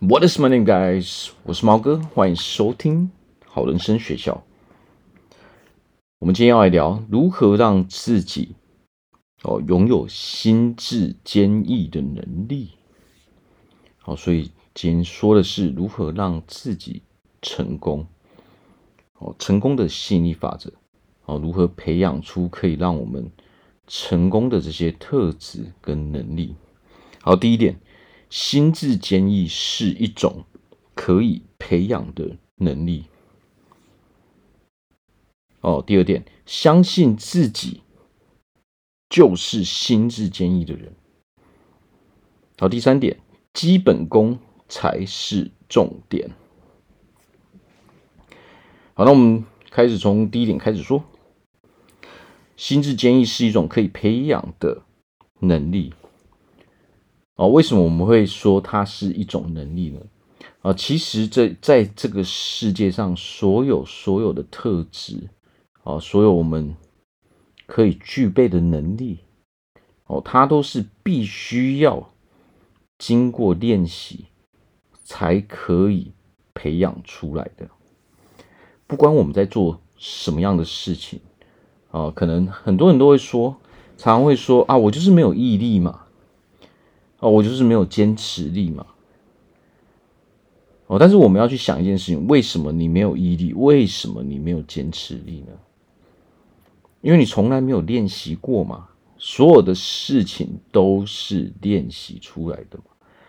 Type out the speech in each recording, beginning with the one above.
What is my name, guys？我是毛哥，欢迎收听好人生学校。我们今天要来聊如何让自己哦拥有心智坚毅的能力。好，所以今天说的是如何让自己成功。哦，成功的吸引力法则。哦，如何培养出可以让我们成功的这些特质跟能力？好，第一点，心智坚毅是一种可以培养的能力。哦，第二点，相信自己就是心智坚毅的人。好，第三点，基本功才是重点。好，那我们开始从第一点开始说，心智坚毅是一种可以培养的能力。哦，为什么我们会说它是一种能力呢？啊，其实这在这个世界上，所有所有的特质。啊，所有我们可以具备的能力，哦，它都是必须要经过练习才可以培养出来的。不管我们在做什么样的事情，啊，可能很多人都会说，常会说啊，我就是没有毅力嘛，哦，我就是没有坚持力嘛。哦，但是我们要去想一件事情，为什么你没有毅力？为什么你没有坚持力呢？因为你从来没有练习过嘛，所有的事情都是练习出来的嘛。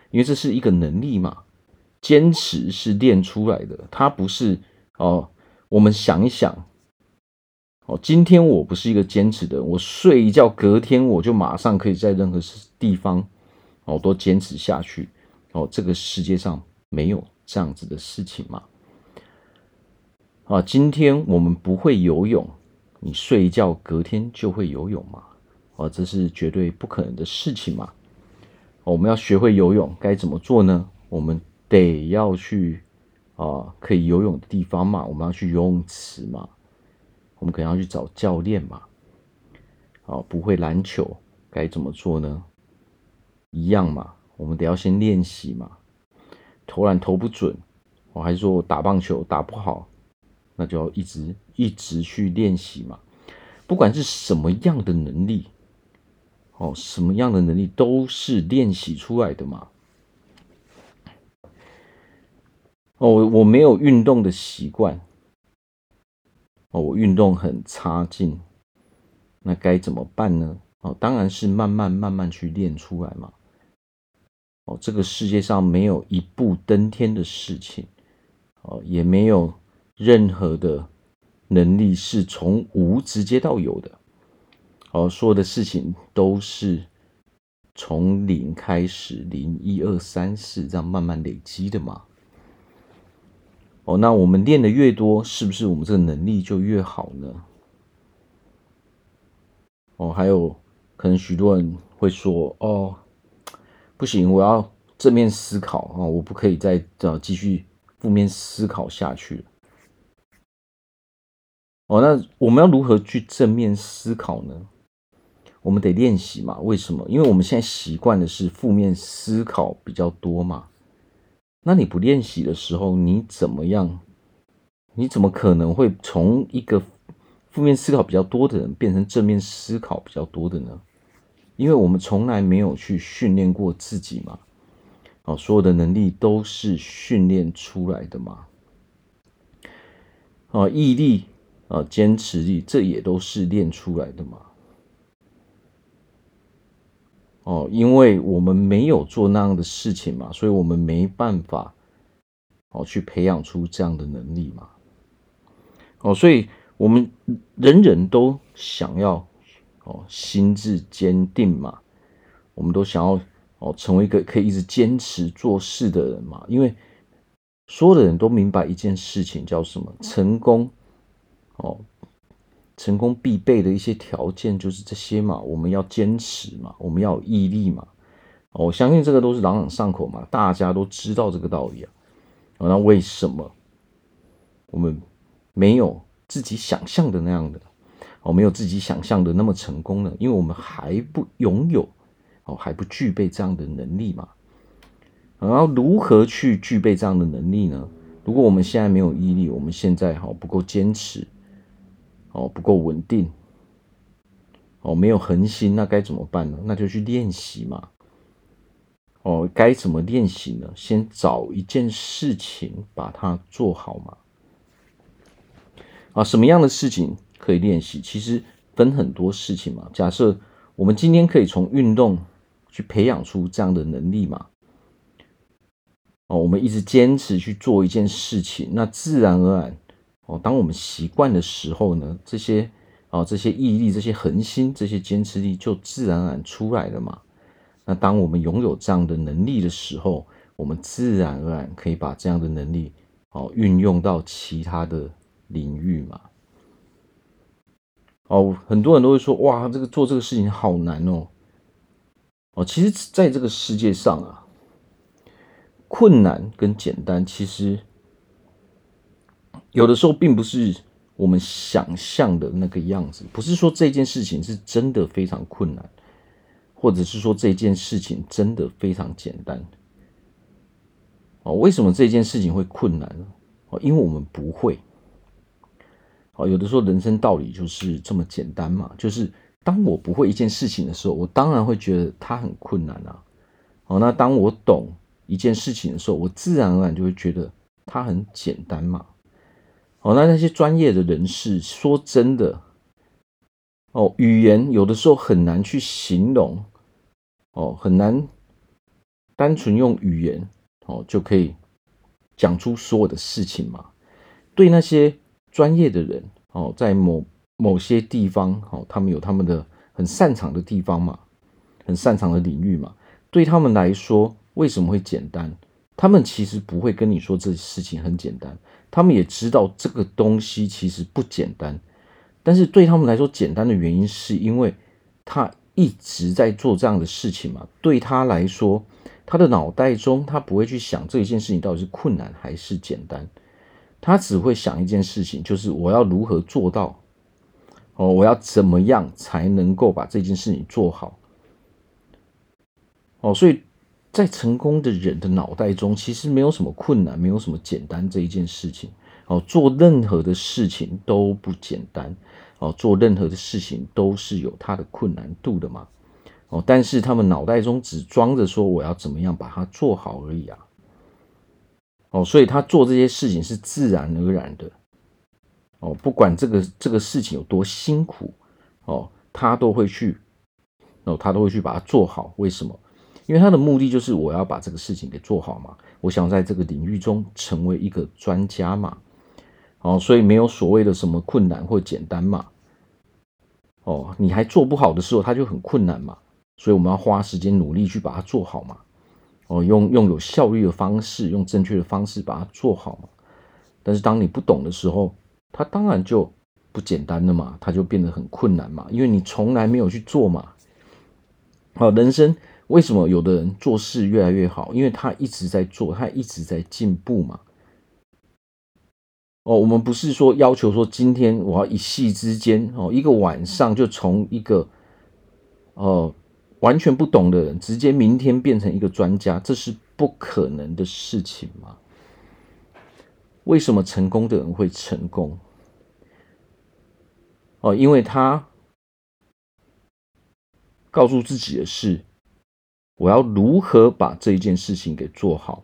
因为这是一个能力嘛，坚持是练出来的，它不是哦。我们想一想，哦，今天我不是一个坚持的人，我睡一觉，隔天我就马上可以在任何地方哦都坚持下去。哦，这个世界上没有这样子的事情嘛。啊，今天我们不会游泳。你睡一觉，隔天就会游泳吗？啊，这是绝对不可能的事情嘛。我们要学会游泳，该怎么做呢？我们得要去啊，可以游泳的地方嘛。我们要去游泳池嘛。我们可能要去找教练嘛。哦，不会篮球该怎么做呢？一样嘛，我们得要先练习嘛。投篮投不准，我还是说我打棒球打不好。那就要一直一直去练习嘛，不管是什么样的能力，哦，什么样的能力都是练习出来的嘛。哦，我我没有运动的习惯，哦，我运动很差劲，那该怎么办呢？哦，当然是慢慢慢慢去练出来嘛。哦，这个世界上没有一步登天的事情，哦，也没有。任何的能力是从无直接到有的，哦，所有的事情都是从零开始，零一二三四这样慢慢累积的嘛。哦，那我们练的越多，是不是我们这个能力就越好呢？哦，还有可能许多人会说，哦，不行，我要正面思考啊，哦，我不可以再这样继续负面思考下去。哦，那我们要如何去正面思考呢？我们得练习嘛。为什么？因为我们现在习惯的是负面思考比较多嘛。那你不练习的时候，你怎么样？你怎么可能会从一个负面思考比较多的人变成正面思考比较多的呢？因为我们从来没有去训练过自己嘛。哦，所有的能力都是训练出来的嘛。哦，毅力。啊，坚持力，这也都是练出来的嘛。哦，因为我们没有做那样的事情嘛，所以我们没办法哦去培养出这样的能力嘛。哦，所以我们人人都想要哦心智坚定嘛，我们都想要哦成为一个可以一直坚持做事的人嘛。因为所有的人都明白一件事情叫什么？成功。哦，成功必备的一些条件就是这些嘛，我们要坚持嘛，我们要有毅力嘛。哦，我相信这个都是朗朗上口嘛，大家都知道这个道理啊。那为什么我们没有自己想象的那样的？哦，没有自己想象的那么成功呢？因为我们还不拥有，哦，还不具备这样的能力嘛。然后如何去具备这样的能力呢？如果我们现在没有毅力，我们现在哈不够坚持，哦不够稳定，哦没有恒心，那该怎么办呢？那就去练习嘛。哦，该怎么练习呢？先找一件事情把它做好嘛。啊，什么样的事情可以练习？其实分很多事情嘛。假设我们今天可以从运动去培养出这样的能力嘛。哦，我们一直坚持去做一件事情，那自然而然，哦，当我们习惯的时候呢，这些哦，这些毅力、这些恒心、这些坚持力就自然而然出来了嘛。那当我们拥有这样的能力的时候，我们自然而然可以把这样的能力哦运用到其他的领域嘛。哦，很多人都会说，哇，这个做这个事情好难哦。哦，其实在这个世界上啊，困难跟简单，其实有的时候并不是我们想象的那个样子，不是说这件事情是真的非常困难。或者是说这件事情真的非常简单哦？为什么这件事情会困难呢？哦，因为我们不会。哦，有的时候人生道理就是这么简单嘛，就是当我不会一件事情的时候，我当然会觉得它很困难啊。哦，那当我懂一件事情的时候，我自然而然就会觉得它很简单嘛。哦，那那些专业的人士，说真的。哦，语言有的时候很难去形容，哦，很难单纯用语言哦就可以讲出所有的事情嘛。对那些专业的人哦，在某某些地方哦，他们有他们的很擅长的地方嘛，很擅长的领域嘛。对他们来说，为什么会简单？他们其实不会跟你说这事情很简单，他们也知道这个东西其实不简单。但是对他们来说，简单的原因是因为他一直在做这样的事情嘛。对他来说，他的脑袋中他不会去想这一件事情到底是困难还是简单，他只会想一件事情，就是我要如何做到，哦，我要怎么样才能够把这件事情做好。哦，所以在成功的人的脑袋中，其实没有什么困难，没有什么简单这一件事情。哦，做任何的事情都不简单。哦，做任何的事情都是有它的困难度的嘛。哦，但是他们脑袋中只装着说我要怎么样把它做好而已啊。哦，所以他做这些事情是自然而然的。哦，不管这个这个事情有多辛苦，哦，他都会去，哦，他都会去把它做好。为什么？因为他的目的就是我要把这个事情给做好嘛。我想在这个领域中成为一个专家嘛。哦，所以没有所谓的什么困难或简单嘛。哦，你还做不好的时候，他就很困难嘛。所以我们要花时间努力去把它做好嘛。哦，用用有效率的方式，用正确的方式把它做好嘛。但是当你不懂的时候，它当然就不简单了嘛，它就变得很困难嘛，因为你从来没有去做嘛。好，人生为什么有的人做事越来越好？因为他一直在做，他一直在进步嘛。哦，我们不是说要求说今天我要一夕之间哦，一个晚上就从一个呃完全不懂的人，直接明天变成一个专家，这是不可能的事情嘛。为什么成功的人会成功？哦，因为他告诉自己的是，我要如何把这一件事情给做好。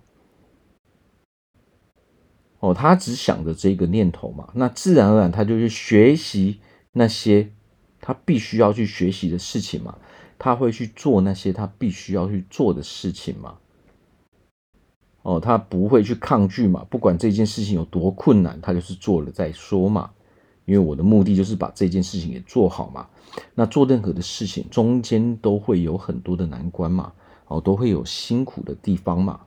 哦，他只想着这个念头嘛，那自然而然他就去学习那些他必须要去学习的事情嘛，他会去做那些他必须要去做的事情嘛。哦，他不会去抗拒嘛，不管这件事情有多困难，他就是做了再说嘛。因为我的目的就是把这件事情给做好嘛。那做任何的事情中间都会有很多的难关嘛，哦，都会有辛苦的地方嘛。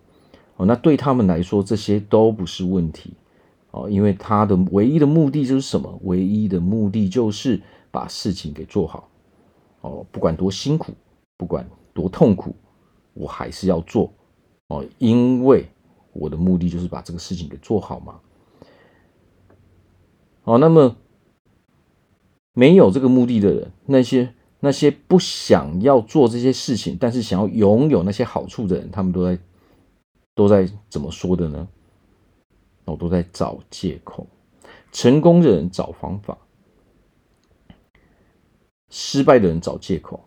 哦，那对他们来说，这些都不是问题哦，因为他的唯一的目的就是什么？唯一的目的就是把事情给做好哦，不管多辛苦，不管多痛苦，我还是要做哦，因为我的目的就是把这个事情给做好嘛。哦，那么没有这个目的的人，那些那些不想要做这些事情，但是想要拥有那些好处的人，他们都在。都在怎么说的呢？我都在找借口。成功的人找方法，失败的人找借口。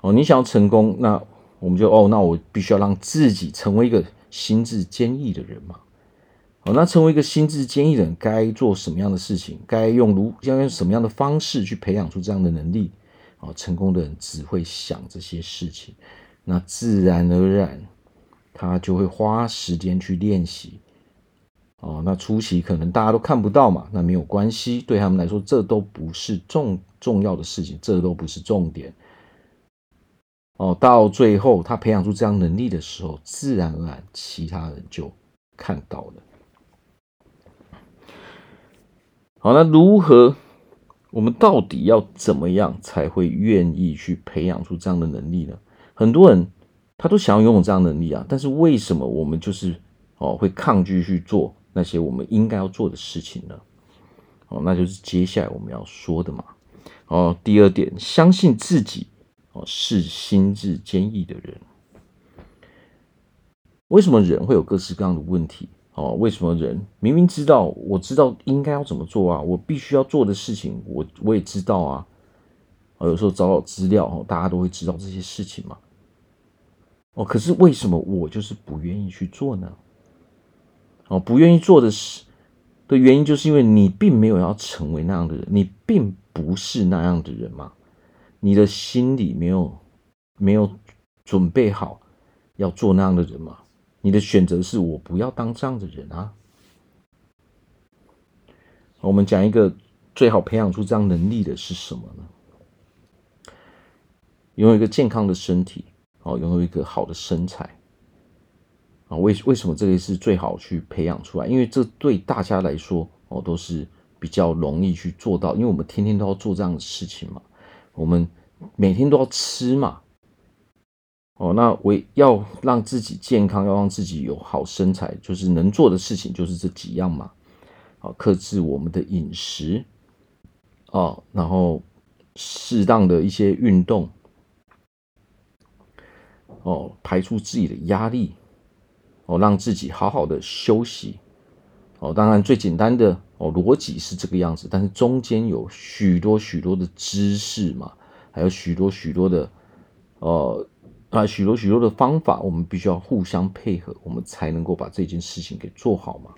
哦，你想要成功，那我们就哦，那我必须要让自己成为一个心智坚毅的人嘛。哦，那成为一个心智坚毅的人，该做什么样的事情？该用如要用什么样的方式去培养出这样的能力？哦，成功的人只会想这些事情，那自然而然，他就会花时间去练习。哦，那初期可能大家都看不到嘛，那没有关系，对他们来说，这都不是重重要的事情，这都不是重点。哦，到最后他培养出这样能力的时候，自然而然其他人就看到了。好，那如何？我们到底要怎么样才会愿意去培养出这样的能力呢？很多人他都想要拥有这样能力啊，但是为什么我们就是哦会抗拒去做那些我们应该要做的事情呢？哦，那就是接下来我们要说的嘛。哦，第二点，相信自己哦。是心智坚毅的人。为什么人会有各式各样的问题？哦，为什么人明明知道，我知道应该要怎么做啊？我必须要做的事情，我我也知道啊。哦有时候找找资料，哦大家都会知道这些事情嘛。哦，可是为什么我就是不愿意去做呢？哦，不愿意做的是的原因，就是因为你并没有要成为那样的人，你并不是那样的人嘛。你的心里没有没有准备好要做那样的人吗？你的选择是我不要当这样的人啊。我们讲一个最好培养出这样能力的是什么呢？拥有一个健康的身体，哦，拥有一个好的身材啊。为为什么这个是最好去培养出来？因为这对大家来说哦都是比较容易去做到，因为我们天天都要做这样的事情嘛。我们每天都要吃嘛，哦，那我要让自己健康，要让自己有好身材，就是能做的事情就是这几样嘛，啊，克制我们的饮食，哦，然后适当的一些运动，哦，排除自己的压力，哦，让自己好好的休息，哦，当然最简单的。哦，逻辑是这个样子，但是中间有许多许多的知识嘛，还有许多许多的，呃啊，许多许多的方法，我们必须要互相配合，我们才能够把这件事情给做好嘛。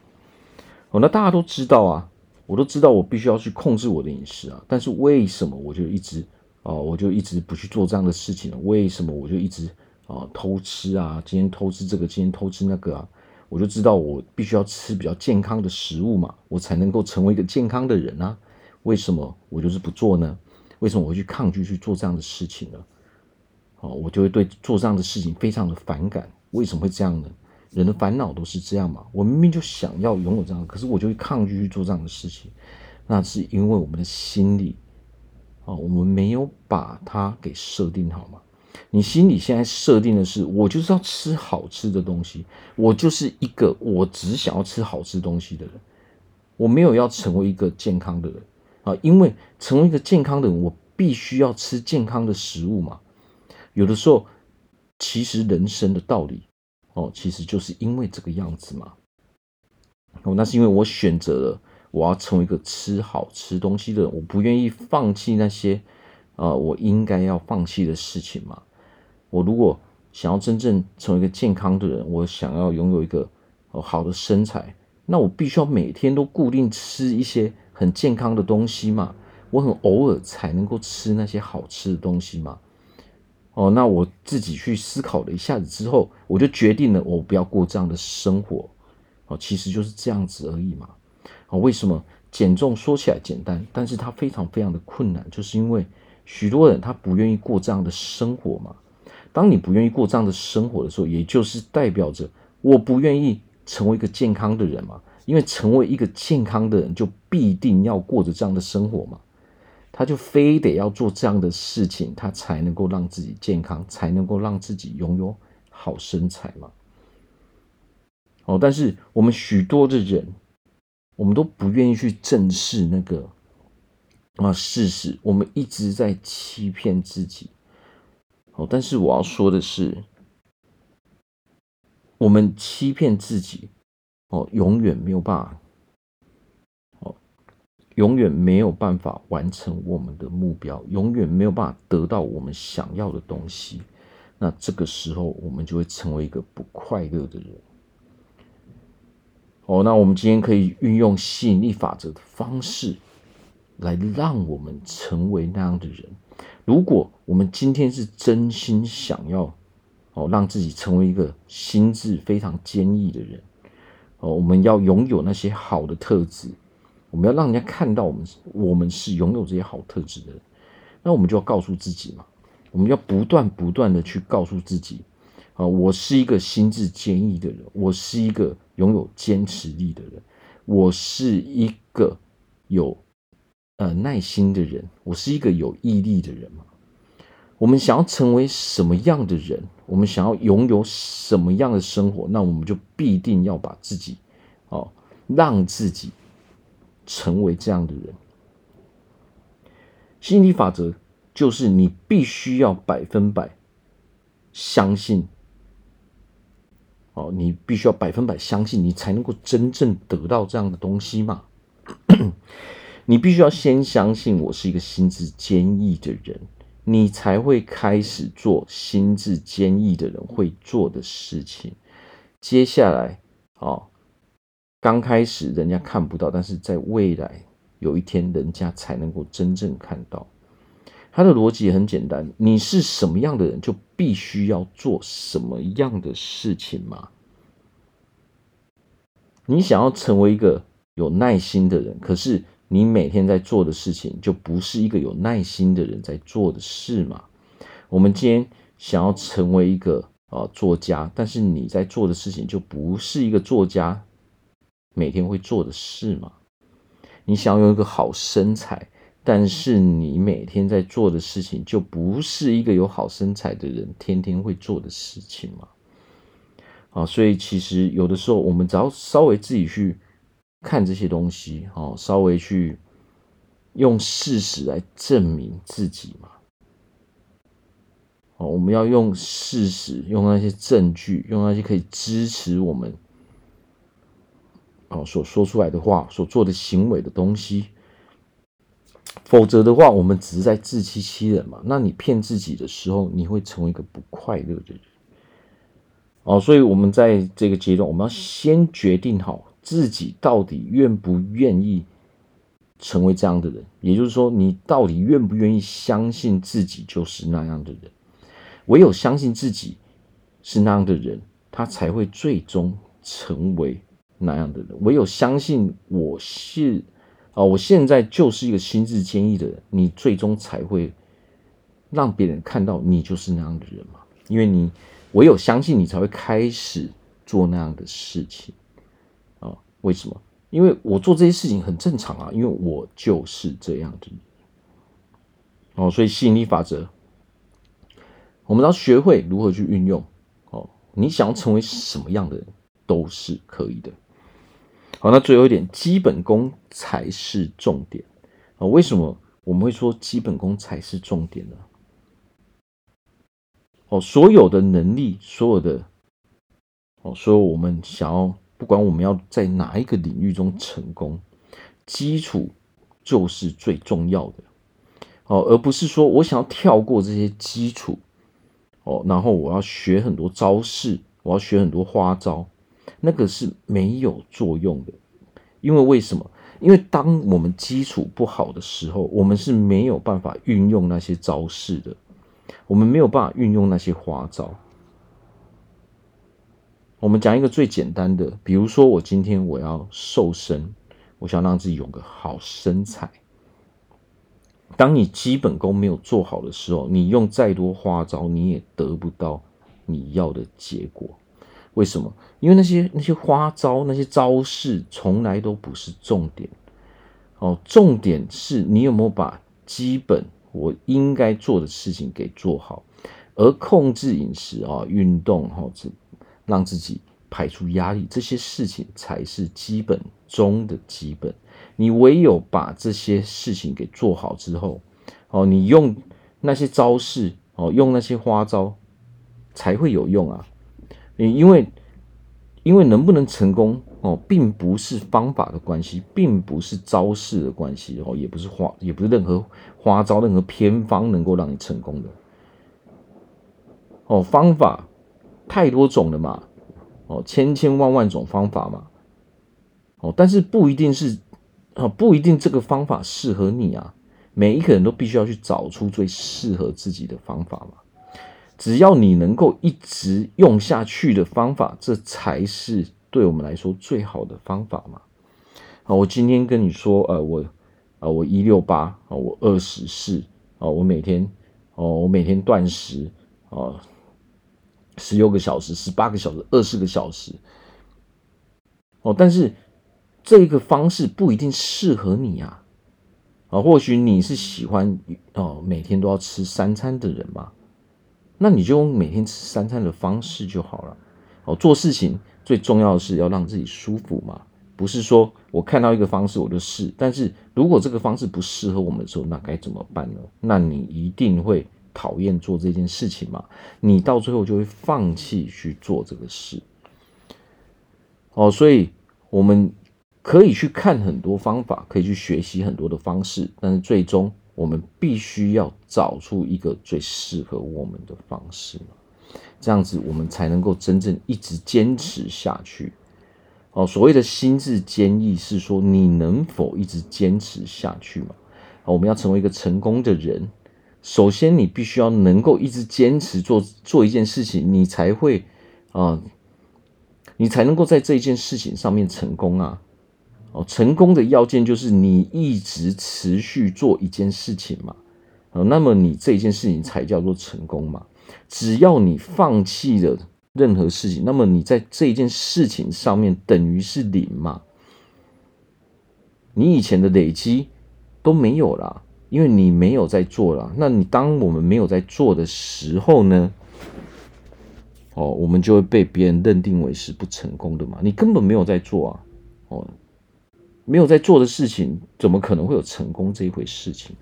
哦，那大家都知道啊，我都知道我必须要去控制我的饮食啊，但是为什么我就一直啊，我就一直不去做这样的事情呢？为什么我就一直啊偷吃啊？今天偷吃这个，今天偷吃那个啊？我就知道我必须要吃比较健康的食物嘛，我才能够成为一个健康的人啊。为什么我就是不做呢？为什么我会去抗拒去做这样的事情呢？哦，我就会对做这样的事情非常的反感。为什么会这样呢？人的烦恼都是这样嘛。我明明就想要拥有这样，可是我就会抗拒去做这样的事情。那是因为我们的心理，哦，我们没有把它给设定好嘛。你心里现在设定的是，我就是要吃好吃的东西，我就是一个我只想要吃好吃东西的人，我没有要成为一个健康的人啊，因为成为一个健康的人，我必须要吃健康的食物嘛。有的时候，其实人生的道理哦，其实就是因为这个样子嘛。哦，那是因为我选择了我要成为一个吃好吃东西的人，我不愿意放弃那些啊，我应该要放弃的事情嘛。我如果想要真正成为一个健康的人，我想要拥有一个好的身材，那我必须要每天都固定吃一些很健康的东西嘛。我很偶尔才能够吃那些好吃的东西嘛。哦，那我自己去思考了一下子之后，我就决定了，我不要过这样的生活。哦，其实就是这样子而已嘛。哦，为什么减重说起来简单，但是它非常非常的困难，就是因为许多人他不愿意过这样的生活嘛。当你不愿意过这样的生活的时候，也就是代表着我不愿意成为一个健康的人嘛。因为成为一个健康的人，就必定要过着这样的生活嘛。他就非得要做这样的事情，他才能够让自己健康，才能够让自己拥有好身材嘛。哦，但是我们许多的人，我们都不愿意去正视那个啊事实，我们一直在欺骗自己。哦，但是我要说的是，我们欺骗自己，哦，永远没有办法，哦，永远没有办法完成我们的目标，永远没有办法得到我们想要的东西。那这个时候，我们就会成为一个不快乐的人。哦，那我们今天可以运用吸引力法则的方式，来让我们成为那样的人。如果我们今天是真心想要，哦，让自己成为一个心智非常坚毅的人，哦，我们要拥有那些好的特质，我们要让人家看到我们，我们是拥有这些好特质的人。那我们就要告诉自己嘛。我们要不断不断的去告诉自己，啊，我是一个心智坚毅的人，我是一个拥有坚持力的人，我是一个有呃耐心的人，我是一个有毅力的人嘛。我们想要成为什么样的人，我们想要拥有什么样的生活，那我们就必定要把自己，哦，让自己成为这样的人。吸引力法则。就是你必须要百分百相信，哦，你必须要百分百相信，你才能够真正得到这样的东西嘛。你必须要先相信我是一个心智坚毅的人，你才会开始做心智坚毅的人会做的事情。接下来，哦，刚开始人家看不到，但是在未来有一天，人家才能够真正看到。他的逻辑很简单，你是什么样的人，就必须要做什么样的事情嘛。你想要成为一个有耐心的人，可是你每天在做的事情就不是一个有耐心的人在做的事嘛。我们今天想要成为一个啊、作家，但是你在做的事情就不是一个作家每天会做的事嘛。你想要有一个好身材。但是你每天在做的事情，就不是一个有好身材的人天天会做的事情嘛？啊，所以其实有的时候，我们只要稍微自己去看这些东西，哦，稍微去用事实来证明自己嘛。哦，我们要用事实，用那些证据，用那些可以支持我们，哦，所说出来的话，所做的行为的东西。否则的话，我们只是在自欺欺人嘛。那你骗自己的时候，你会成为一个不快乐的人。哦，所以我们在这个阶段，我们要先决定好自己到底愿不愿意成为这样的人。也就是说，你到底愿不愿意相信自己就是那样的人？唯有相信自己是那样的人，他才会最终成为那样的人。唯有相信我是。啊，我现在就是一个心智坚毅的人，你最终才会让别人看到你就是那样的人嘛。因为你唯有相信，你才会开始做那样的事情。为什么？因为我做这些事情很正常啊，因为我就是这样的。哦，所以吸引力法则，我们要学会如何去运用。哦，你想要成为什么样的人都是可以的。好，那最后一点，基本功才是重点啊！为什么我们会说基本功才是重点呢？哦，所有的能力，所有的哦，所有我们想要，不管我们要在哪一个领域中成功，基础就是最重要的哦，而不是说我想要跳过这些基础哦，然后我要学很多招式，我要学很多花招。那个是没有作用的，因为为什么？因为当我们基础不好的时候，我们是没有办法运用那些招式的，我们没有办法运用那些花招。我们讲一个最简单的，比如说我今天我要瘦身，我想让自己有个好身材。当你基本功没有做好的时候，你用再多花招，你也得不到你要的结果。为什么？因为那些那些花招、那些招式从来都不是重点哦。重点是你有没有把基本我应该做的事情给做好，而控制饮食啊、运动哈，这让自己排除压力，这些事情才是基本中的基本。你唯有把这些事情给做好之后，哦，你用那些招式哦，用那些花招才会有用啊。你因为因为能不能成功哦，并不是方法的关系，并不是招式的关系哦，也不是花，也不是任何花招、任何偏方能够让你成功的哦。方法太多种了嘛，哦，千千万万种方法嘛，哦，但是不一定是啊，不一定这个方法适合你啊。每一个人都必须要去找出最适合自己的方法嘛。只要你能够一直用下去的方法，这才是对我们来说最好的方法嘛。好，我今天跟你说，呃，我，呃，我一六八，啊，我二十四，啊，我每天，哦，我每天断食，啊，十六个小时，十八个小时，二十个小时，哦，但是这个方式不一定适合你啊，啊，或许你是喜欢哦，每天都要吃三餐的人嘛。那你就用每天吃三餐的方式就好了。哦，做事情最重要的是要让自己舒服嘛，不是说我看到一个方式我就试。但是如果这个方式不适合我们的时候，那该怎么办呢？那你一定会讨厌做这件事情嘛，你到最后就会放弃去做这个事。哦，所以我们可以去看很多方法，可以去学习很多的方式，但是最终。我们必须要找出一个最适合我们的方式，这样子我们才能够真正一直坚持下去。哦，所谓的心智坚毅是说你能否一直坚持下去嘛？我们要成为一个成功的人，首先你必须要能够一直坚持做做一件事情，你才会啊，你才能够在这一件事情上面成功啊。哦，成功的要件就是你一直持续做一件事情嘛，哦，那么你这件事情才叫做成功嘛。只要你放弃了任何事情，那么你在这件事情上面等于是零嘛。你以前的累积都没有了，因为你没有在做了。那你当我们没有在做的时候呢？哦，我们就会被别人认定为是不成功的嘛。你根本没有在做啊，哦。没有在做的事情，怎么可能会有成功这一回事情？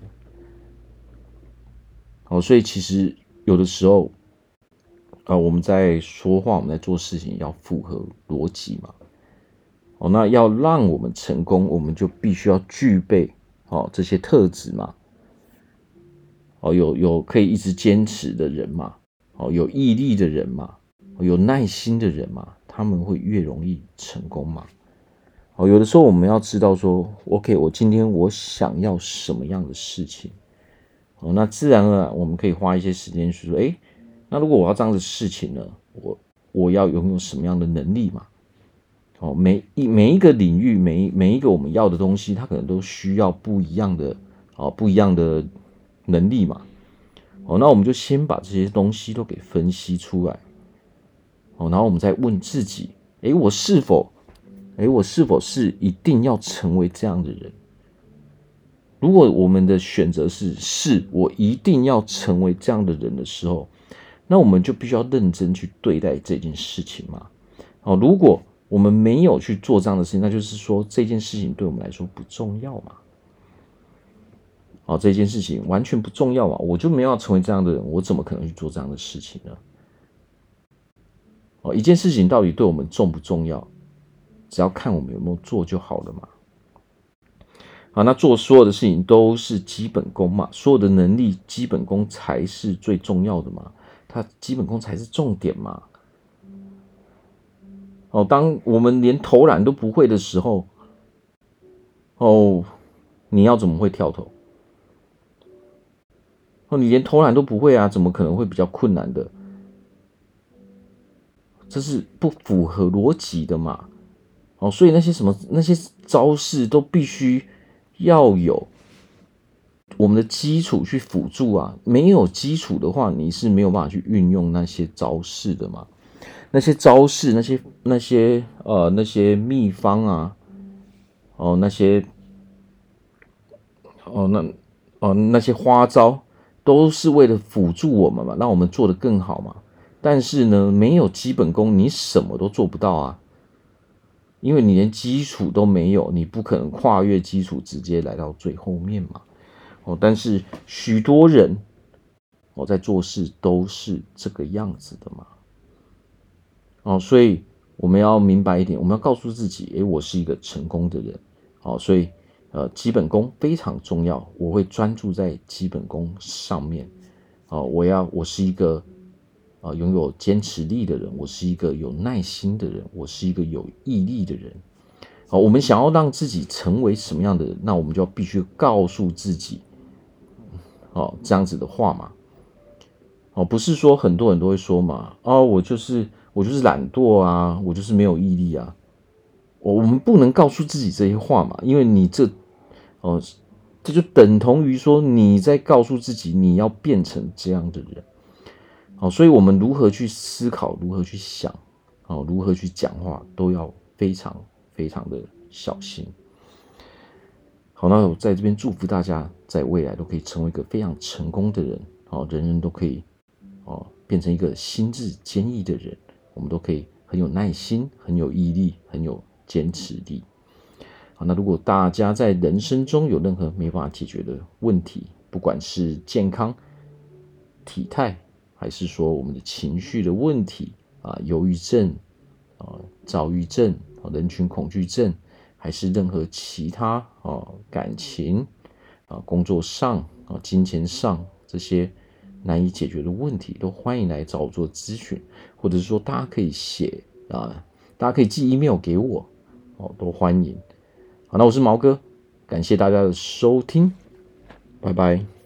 哦，所以其实有的时候，啊，我们在说话，我们在做事情要符合逻辑嘛。哦，那要让我们成功，我们就必须要具备哦这些特质嘛。哦，有有可以一直坚持的人嘛。哦，有毅力的人嘛。有耐心的人嘛，他们会越容易成功嘛。哦，有的时候我们要知道说，OK，我今天我想要什么样的事情，哦，那自然而然我们可以花一些时间去说，诶，那如果我要这样的事情呢，我我要拥有什么样的能力嘛？哦，每一每一个领域，每每一个我们要的东西，它可能都需要不一样的，哦，不一样的能力嘛。哦，那我们就先把这些东西都给分析出来，哦，然后我们再问自己，诶，我是否？诶，我是否是一定要成为这样的人？如果我们的选择是是，我一定要成为这样的人的时候，那我们就必须要认真去对待这件事情嘛。哦，如果我们没有去做这样的事情，那就是说这件事情对我们来说不重要嘛。哦，这件事情完全不重要啊，我就没有成为这样的人，我怎么可能去做这样的事情呢？哦，一件事情到底对我们重不重要？只要看我们有没有做就好了嘛。好，那做所有的事情都是基本功嘛，所有的能力基本功才是最重要的嘛，它基本功才是重点嘛。哦，当我们连投篮都不会的时候，哦，你要怎么会跳投？哦，你连投篮都不会啊，怎么可能会比较困难的？这是不符合逻辑的嘛。哦，所以那些什么那些招式都必须要有我们的基础去辅助啊，没有基础的话，你是没有办法去运用那些招式的嘛。那些招式，那些那些呃那些秘方啊，哦那些哦那哦那些花招，都是为了辅助我们嘛，让我们做得更好嘛。但是呢，没有基本功，你什么都做不到啊。因为你连基础都没有，你不可能跨越基础直接来到最后面嘛。哦，但是许多人，我在做事都是这个样子的嘛。哦，所以我们要明白一点，我们要告诉自己，诶，我是一个成功的人，哦，所以呃，基本功非常重要，我会专注在基本功上面，啊，我要我是一个啊拥有坚持力的人，我是一个有耐心的人，我是一个有毅力的人，好，我们想要让自己成为什么样的人，那我们就要必须告诉自己，哦，这样子的话嘛，哦，不是说很多人都会说嘛，哦，我就是。我就是懒惰啊，我就是没有毅力啊。我我们不能告诉自己这些话嘛，因为你这哦，这就等同于说你在告诉自己你要变成这样的人。好，所以我们如何去思考，如何去想，哦，如何去讲话，都要非常非常的小心。好，那我在这边祝福大家，在未来都可以成为一个非常成功的人。好，人人都可以哦，变成一个心智坚毅的人。我们都可以很有耐心、很有毅力、很有坚持力。好，那如果大家在人生中有任何没办法解决的问题，不管是健康、体态，还是说我们的情绪的问题啊，忧郁症啊、躁郁症、啊人群恐惧症，还是任何其他啊感情啊、工作上啊、金钱上这些。难以解决的问题，都欢迎来找我做咨询，或者是说大家可以写啊，大家可以寄 email 给我，哦，都欢迎。好，那我是毛哥，感谢大家的收听，拜拜。